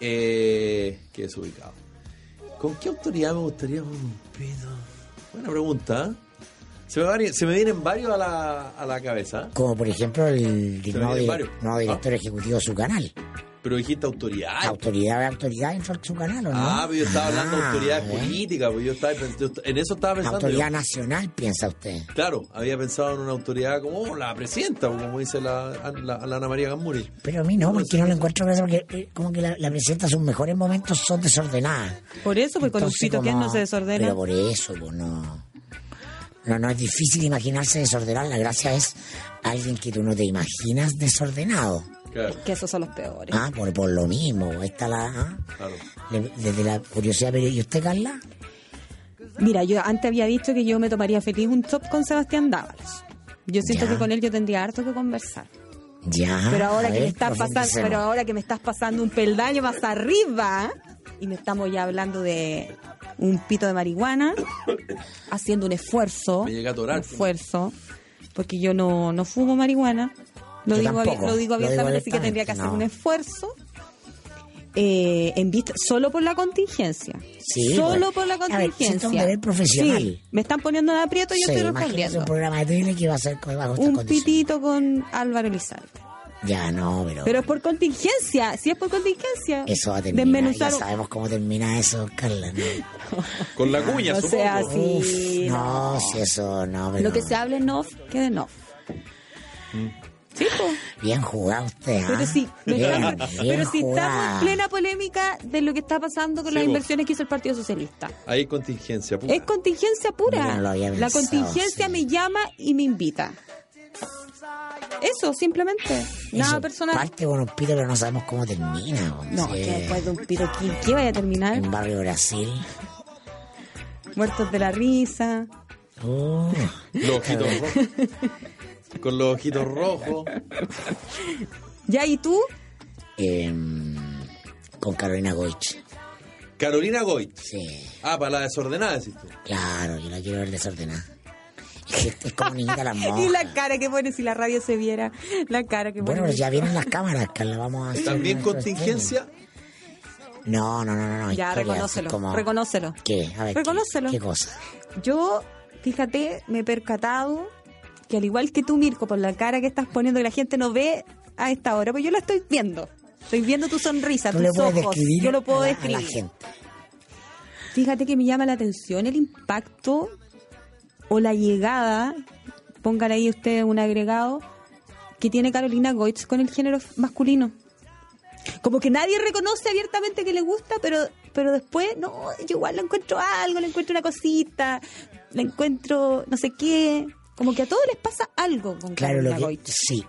Eh, qué desubicado. ¿Con qué autoridad me gustaría un pito? Buena pregunta. ¿eh? Se me, vari- se me vienen varios a la, a la cabeza. Como por ejemplo el Se nuevo, nuevo director ejecutivo de su canal. Pero dijiste autoridad. Autoridad de autoridad en su canal, ¿o no? Ah, pero yo estaba hablando de Ah, autoridad ¿eh? política, pues yo estaba, yo en eso estaba pensando. Autoridad yo. nacional, piensa usted. Claro, había pensado en una autoridad como oh, la presidenta, como dice la, la, la Ana María Gamburi. Pero a mí no, porque no lo encuentro porque eh, como que la, la presidenta sus mejores momentos son desordenadas. Por eso, pues con un Entonces, pito, ¿quién como- no se desordena? Pero por eso, pues no. No, no es difícil imaginarse desordenado. La gracia es alguien que tú no te imaginas desordenado. Claro, Que esos son los peores. Ah, por, por lo mismo. Ahí está la. ah. claro. Le- Desde la curiosidad, pero ¿y usted, Carla? Mira, yo antes había dicho que yo me tomaría feliz un top con Sebastián Dávalos. Yo siento Ya. que con él yo tendría harto que conversar. Ya. Pero ahora que ver, me estás pasando, pero ahora que me estás pasando un peldaño más arriba y me estamos ya hablando de un pito de marihuana, haciendo un esfuerzo, Me llega a atorar. un esfuerzo, porque yo no, no fumo marihuana, lo digo, tampoco, lo digo lo digo abiertamente, así que tendría que hacer un esfuerzo. eh, en vista, solo por la contingencia. Sí, solo bueno. por la A ver, contingencia. un deber profesional. Sí, me están poniendo en aprieto y yo Sí, estoy respondiendo. un programa de tele que va a ser con- bajo Un pitito con Álvaro Elizalde. Ya, no, pero... Pero es por contingencia, si es por contingencia. Eso va a terminar. Desmenuzar Ya sabemos cómo termina eso, Carla. ¿no? Con la cuña, No supongo. sea así. Uf, no. no, si eso no, pero... Lo que se hable en off, quede en off. Sí. Bien jugado usted. Pero sí, bien pero si estamos en plena polémica de lo que está pasando con Sí, las inversiones que hizo el Partido Socialista. Hay contingencia. puta. Es contingencia pura. No la contingencia sí. me llama y me invita. Eso, simplemente. Nada Eso personal. Parte con un pito, pero no sabemos cómo termina. po. No, Sí. que después de un pito, ¿qué, qué vaya a terminar? En Barrio Brasil. Muertos de la risa. Uh, Los. Con los ojitos rojos. ¿Ya y tú? em, con Carolina Goich. Carolina Goit. Sí, Ah, para la desordenada, decís tú. claro, yo la quiero ver desordenada. Es, como niñita las Y monjas. la cara que pone si la radio se viera. La cara que pone. Bueno, pero ya vienen las cámaras, Carla, vamos a hacer También contingencia. No, no, no, no. no Ya, reconócelo. como- Reconócelo. ¿Qué? A ver, ¿qué- Reconócelo. ¿qué, cosa? Yo, fíjate, me he percatado que al igual que tú, Mirko, por la cara que estás poniendo que la gente no ve a esta hora, pues yo la estoy viendo. Estoy viendo tu sonrisa, tus ojos. Yo lo puedo a la- describir. a la gente. Fíjate que me llama la atención el impacto o la llegada, pongan ahí ustedes un agregado, que tiene Carolina Goitz con el género masculino. Como que nadie reconoce abiertamente que le gusta, pero, pero después, no, yo igual le encuentro algo, le encuentro una cosita, le encuentro no sé qué. Como que a todos les pasa algo con Claro, Carolina lo que, Goitz. sí,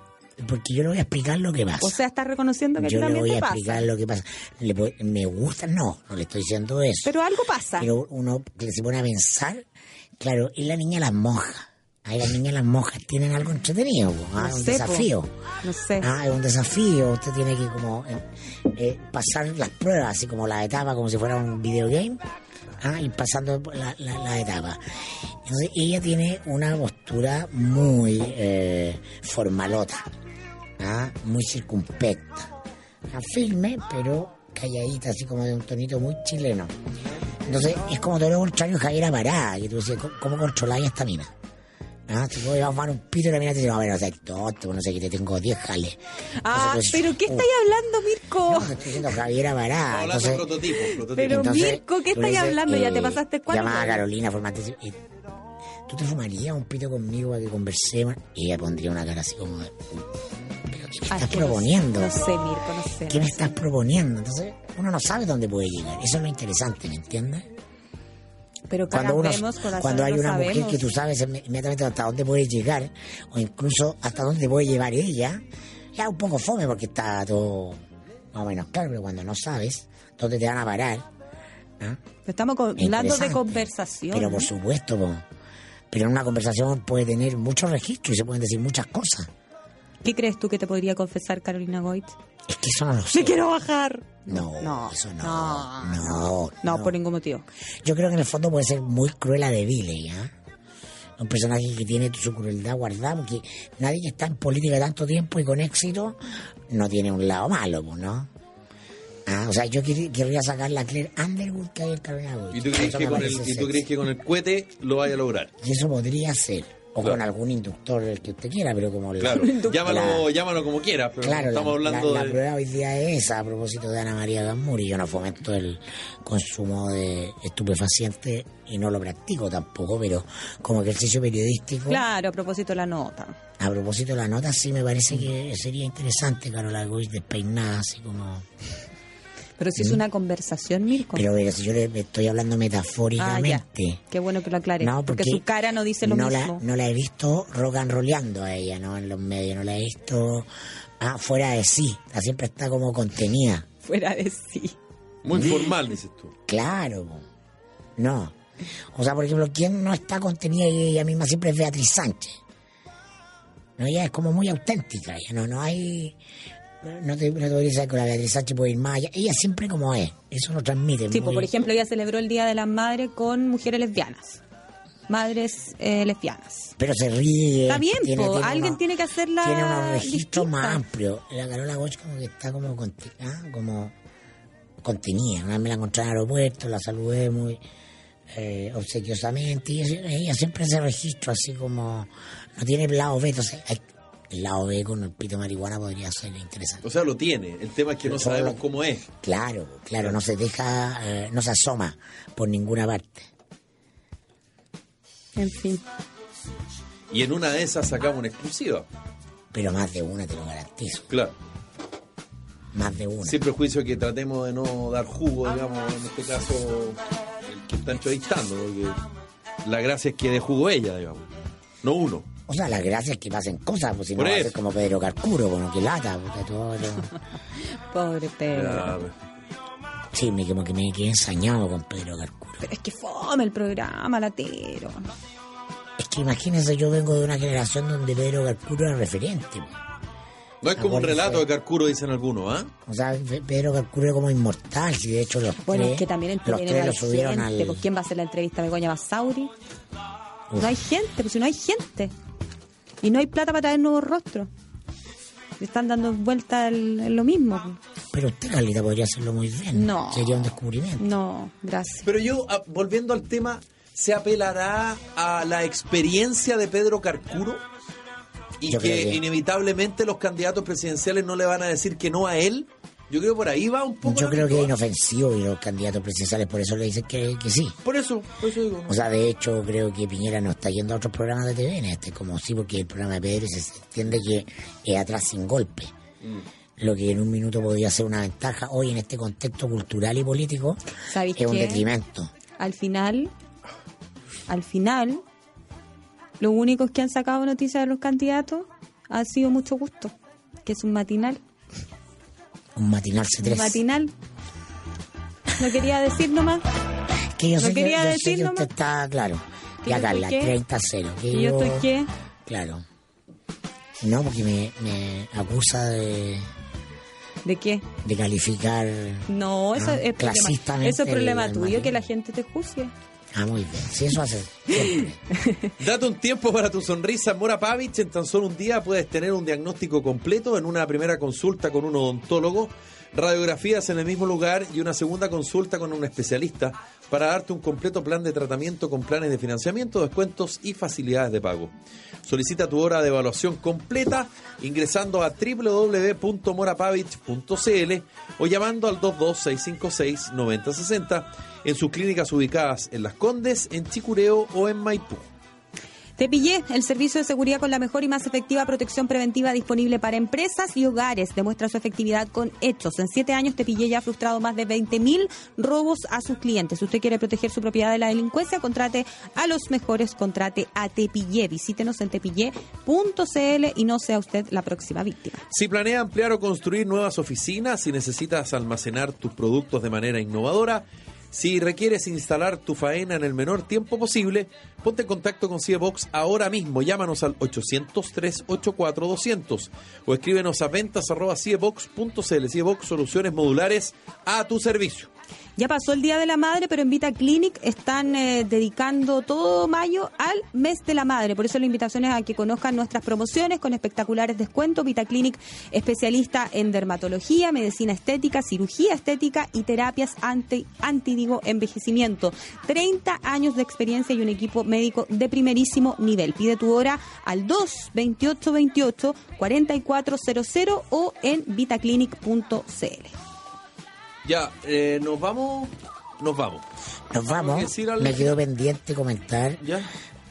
porque yo le voy a explicar lo que pasa. O sea, estás reconociendo que yo le también voy a pasa. explicar lo que pasa. Le me gusta, no, no le estoy diciendo eso. Pero algo pasa. Pero uno se pone a pensar, claro, es la niña las monjas. Ahí las niñas las monjas tienen algo entretenido, ah, No un sé, po. desafío. No sé. Ah, es un desafío. Usted tiene que como eh, eh, pasar las pruebas, así como la etapa, como si fuera un videogame. Ah, y pasando la, la, la etapa. Entonces ella tiene una postura muy eh, formalota, ah, muy circunspecta, firme, pero calladita, así como de un tonito muy chileno. Entonces es como todo lo contrario Javiera Parada, que tú dices, ¿cómo, controláis esta mina? Ah, si voy a fumar un pito y la mina te dice, no, bueno, o sea, tonto, no sé qué, te tengo 10 jales. Ah, Entonces, pero ¿qué uh, estáis hablando, Mirko? No, te estoy diciendo Javiera. Hablando de Entonces, prototipo, prototipo. Pero- entonces, Mirko, ¿qué estáis hablando? Ya te pasaste cuatro Llamaba a. Carolina, formate. eh, ¿Tú te fumarías un pito conmigo para que conversemos? Y ella pondría una cara así como de. ¿Pero qué me estás que no sé, proponiendo? No sé, Mirko, no sé. ¿Qué me estás proponiendo? Entonces, uno no sabe dónde puede llegar. Eso es lo interesante, ¿me entiendes? Pero Cuando, uno, cuando hay una mujer que tú sabes inme- inmediatamente hasta dónde puede llegar, o incluso hasta dónde puede llevar ella, ya un poco fome porque está todo más o menos claro, pero cuando no sabes dónde te van a parar, ¿ah? Estamos hablando de conversación. Pero por supuesto, po. pero en una conversación puede tener muchos registros y se pueden decir muchas cosas. ¿Qué crees tú que te podría confesar Carolina Goit? Es que eso no lo sé. ¡Me quiero bajar! No, No, eso no, no. No, No, por ningún motivo. Yo creo que en el fondo puede ser muy cruela de Vile, ¿ya? Un personaje que tiene su crueldad guardada, porque nadie que está en política tanto tiempo y con éxito no tiene un lado malo, pues, ¿no? Ah, o sea, yo quer- querría sacar la Claire Underwood que hay en. ¿Y tú, crees Eso que me con el, parece ¿Y tú crees que con el cohete lo vaya a lograr? Y eso podría ser. O Claro. con algún inductor el que usted quiera, pero como la- Claro, llámalo, la- llámalo como quieras, pero Claro, estamos la, hablando la- la de... prueba hoy día es esa a propósito de Ana María Gamuri. Yo no fomento el consumo de estupefacientes y no lo practico tampoco, pero como ejercicio periodístico, Claro, a propósito de la nota. a propósito de la nota, sí me parece que sería interesante, Carola Goy, despeinada, así como... Pero si es una conversación, Mirko. Pero pero si yo le estoy hablando ah, metafóricamente. Qué bueno que lo aclare. No, porque, porque su cara no dice lo no mismo. La, no la he visto rock and rolleando a ella, ¿no? En los medios, no la he visto ah, fuera de sí. La siempre está como contenida. Fuera de sí. Muy formal, dices tú. Claro. No. O sea, por ejemplo, ¿quién no está contenida y ella misma siempre es Beatriz Sánchez? No, ella es como muy auténtica, ya no, no hay... No te, no te voy a decir que la Beatriz Sánchez puede ir más allá. Ella siempre como es. Eso lo transmite. Muy- por ejemplo, ella celebró el Día de las Madres con mujeres lesbianas. Madres eh, lesbianas. Pero se ríe. Está bien, po, alguien tiene que hacerla Tiene unos registros más amplios. La Carola Goch como que está como, ah, como contenida. Una vez me la encontré en el aeropuerto, la saludé muy eh, obsequiosamente. Y ella, ella siempre hace registro así como... No tiene lado B. Entonces, hay- el lado B con el pito marihuana podría ser interesante. O sea, lo tiene. El tema es que no sabemos cómo es. Claro, claro, no se deja, eh, no se asoma por ninguna parte. En fin. Y en una de esas sacamos una exclusiva. Pero más de una te lo garantizo. Claro. Más de una. Sin prejuicio que tratemos de no dar jugo, digamos, en este caso, el que está entrevistando, porque la gracia es que dé jugo ella, digamos. No uno. O sea, la gracia es que pasen cosas, pues si no Por ser como Pedro Carcuro, bueno, que lata, porque todo lo- Pobre Pedro. Pues. Sí, me, como que me quedé ensañado con Pedro Carcuro. Pero es que fome el programa, latero. Es que imagínense, yo vengo de una generación donde Pedro Carcuro era referente. pues. No es como un relato de Carcuro, dicen algunos, ¿ah? O sea, Pe- Pedro Carcuro era como inmortal, si de hecho los Bueno, tres, es que también los entretienen tres lo la subieron gente. al... Pues, ¿Quién va a hacer la entrevista a Begoña Basauri? Uf. No hay gente, pues si no hay gente. Y no hay plata para traer nuevos rostros. Le están dando vuelta el- en lo mismo. Pero usted, Carlita, podría hacerlo muy bien. No. Sería un descubrimiento. No, gracias. Pero yo, ah, volviendo al tema, ¿se apelará a la experiencia de Pedro Carcuro? Y que- inevitablemente los candidatos presidenciales no le van a decir que no a él. Yo creo que por ahí va un poco. Yo creo que es inofensivo y los candidatos presidenciales por eso le dicen que, que sí. Por eso, por eso digo. O sea, de hecho, creo que Piñera no está yendo a otros programas de TV en este, como sí, porque el programa de Pedro se entiende que es atrás sin golpe. Mm. Lo que en un minuto podría ser una ventaja, hoy en este contexto cultural y político, ¿Sabéis es un detrimento. Al final, al final, los únicos que han sacado noticias de los candidatos ha sido mucho gusto, que es un matinal. Un matinal Un C3. matinal. No quería decir nomás. Que yo Lo sé que, quería yo sé decir que nomás. usted está claro. ¿Que Ya, yo Carla, qué? 30 0. Que ¿Y yo estoy qué? Claro. No, porque me, me acusa de, ¿De qué? de calificar. No, eso Ah, es problema, eso es problema tuyo, que la gente te juzgue. Ah, muy bien. Si eso hace. Date un tiempo para tu sonrisa, Mora Pavich. En tan solo un día puedes tener un diagnóstico completo en una primera consulta con un odontólogo, radiografías en el mismo lugar y una segunda consulta con un especialista para darte un completo plan de tratamiento con planes de financiamiento, descuentos y facilidades de pago. Solicita tu hora de evaluación completa ingresando a www.morapavich.cl o llamando al 22656-9060 en sus clínicas ubicadas en Las Condes, en Chicureo o en Maipú. Te pillé, el servicio de seguridad con la mejor y más efectiva protección preventiva disponible para empresas y hogares. Demuestra su efectividad con hechos. En siete años Te pillé ya ha frustrado más de 20.000 robos a sus clientes. Si usted quiere proteger su propiedad de la delincuencia, contrate a los mejores, contrate a Tepillé. Visítenos en tepillé.cl y no sea usted la próxima víctima. Si planea ampliar o construir nuevas oficinas, si necesitas almacenar tus productos de manera innovadora, si requieres instalar tu faena en el menor tiempo posible, ponte en contacto con Ciebox ahora mismo. Llámanos al 800-384-200 o escríbenos a ventas.ciebox.cl. Ciebox Soluciones Modulares a tu servicio. Ya pasó el Día de la Madre, pero en Vita Clinic están eh, dedicando todo mayo al mes de la madre. Por eso la invitación es a que conozcan nuestras promociones con espectaculares descuentos. Vita Clinic, especialista en dermatología, medicina estética, cirugía estética y terapias anti, anti digo, envejecimiento. 30 años de experiencia y un equipo médico de primerísimo nivel. Pide tu hora al 22828 4400 o en vitaclinic.cl. Ya, eh, nos vamos. Nos vamos. Nos vamos. Me quedó pendiente comentar ¿Ya?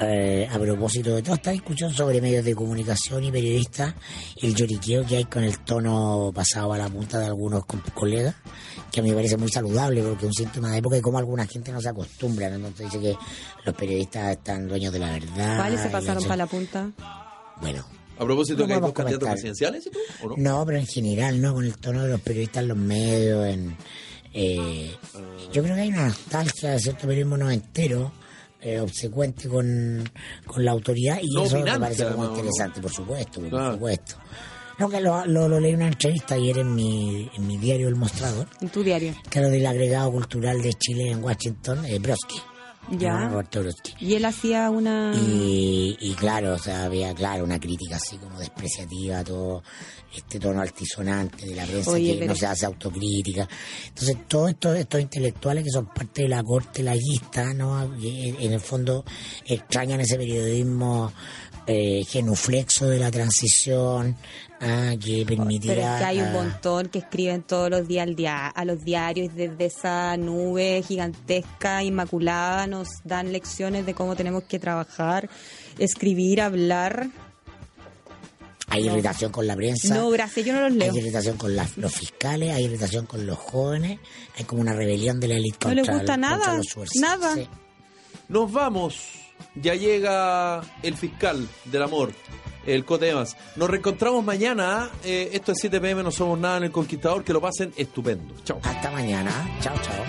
eh, a propósito de toda esta discusión sobre medios de comunicación y periodistas, el lloriqueo que hay con el tono pasado a la punta de algunos co- colegas, que a mí me parece muy saludable porque es un síntoma de época y como alguna gente no se acostumbra, ¿no? Entonces dice que los periodistas están dueños de la verdad. ¿Cuáles se pasaron para la punta? Bueno, A propósito No que hay vamos dos a candidatos presidenciales, ¿y tú? ¿O no? No, pero en general, ¿no? Con el tono de los periodistas en los medios, en... eh, yo creo que hay una nostalgia de cierto periodismo noventero, eh, obsecuente con, con la autoridad, y No eso me parece como ¿no? interesante, por supuesto, por Claro. supuesto. No, que lo, lo, lo leí en una entrevista ayer en mi, en mi diario El Mostrador, En tu diario. que era del agregado cultural de Chile en Washington, eh, Brodsky. Ya. Y él hacía una... Y, y claro, o sea, había claro una crítica así como despreciativa todo este tono altisonante de la prensa Oye, que pero- no se hace autocrítica. Entonces, todos estos, estos intelectuales que son parte de la corte laguista, ¿no? En el fondo extrañan ese periodismo eh, genuflexo de la transición ah, que permitirá... Pero es que hay un ah, montón que escriben todos los días al dia- a los diarios desde esa nube gigantesca, inmaculada, nos dan lecciones de cómo tenemos que trabajar, escribir, hablar. Hay irritación con la prensa. No, gracias, yo no los leo. Hay irritación con las- los fiscales, hay irritación con los jóvenes, hay como una rebelión de la élite No contra, les gusta el- nada, contra los subversivos. nada. Sí. Nos vamos. Ya llega el fiscal del amor, el Cotemas. Nos reencontramos mañana. eh, esto es 7 pm, no somos nada en el Conquistador. Que lo pasen estupendo. Hasta mañana. Chao, chao.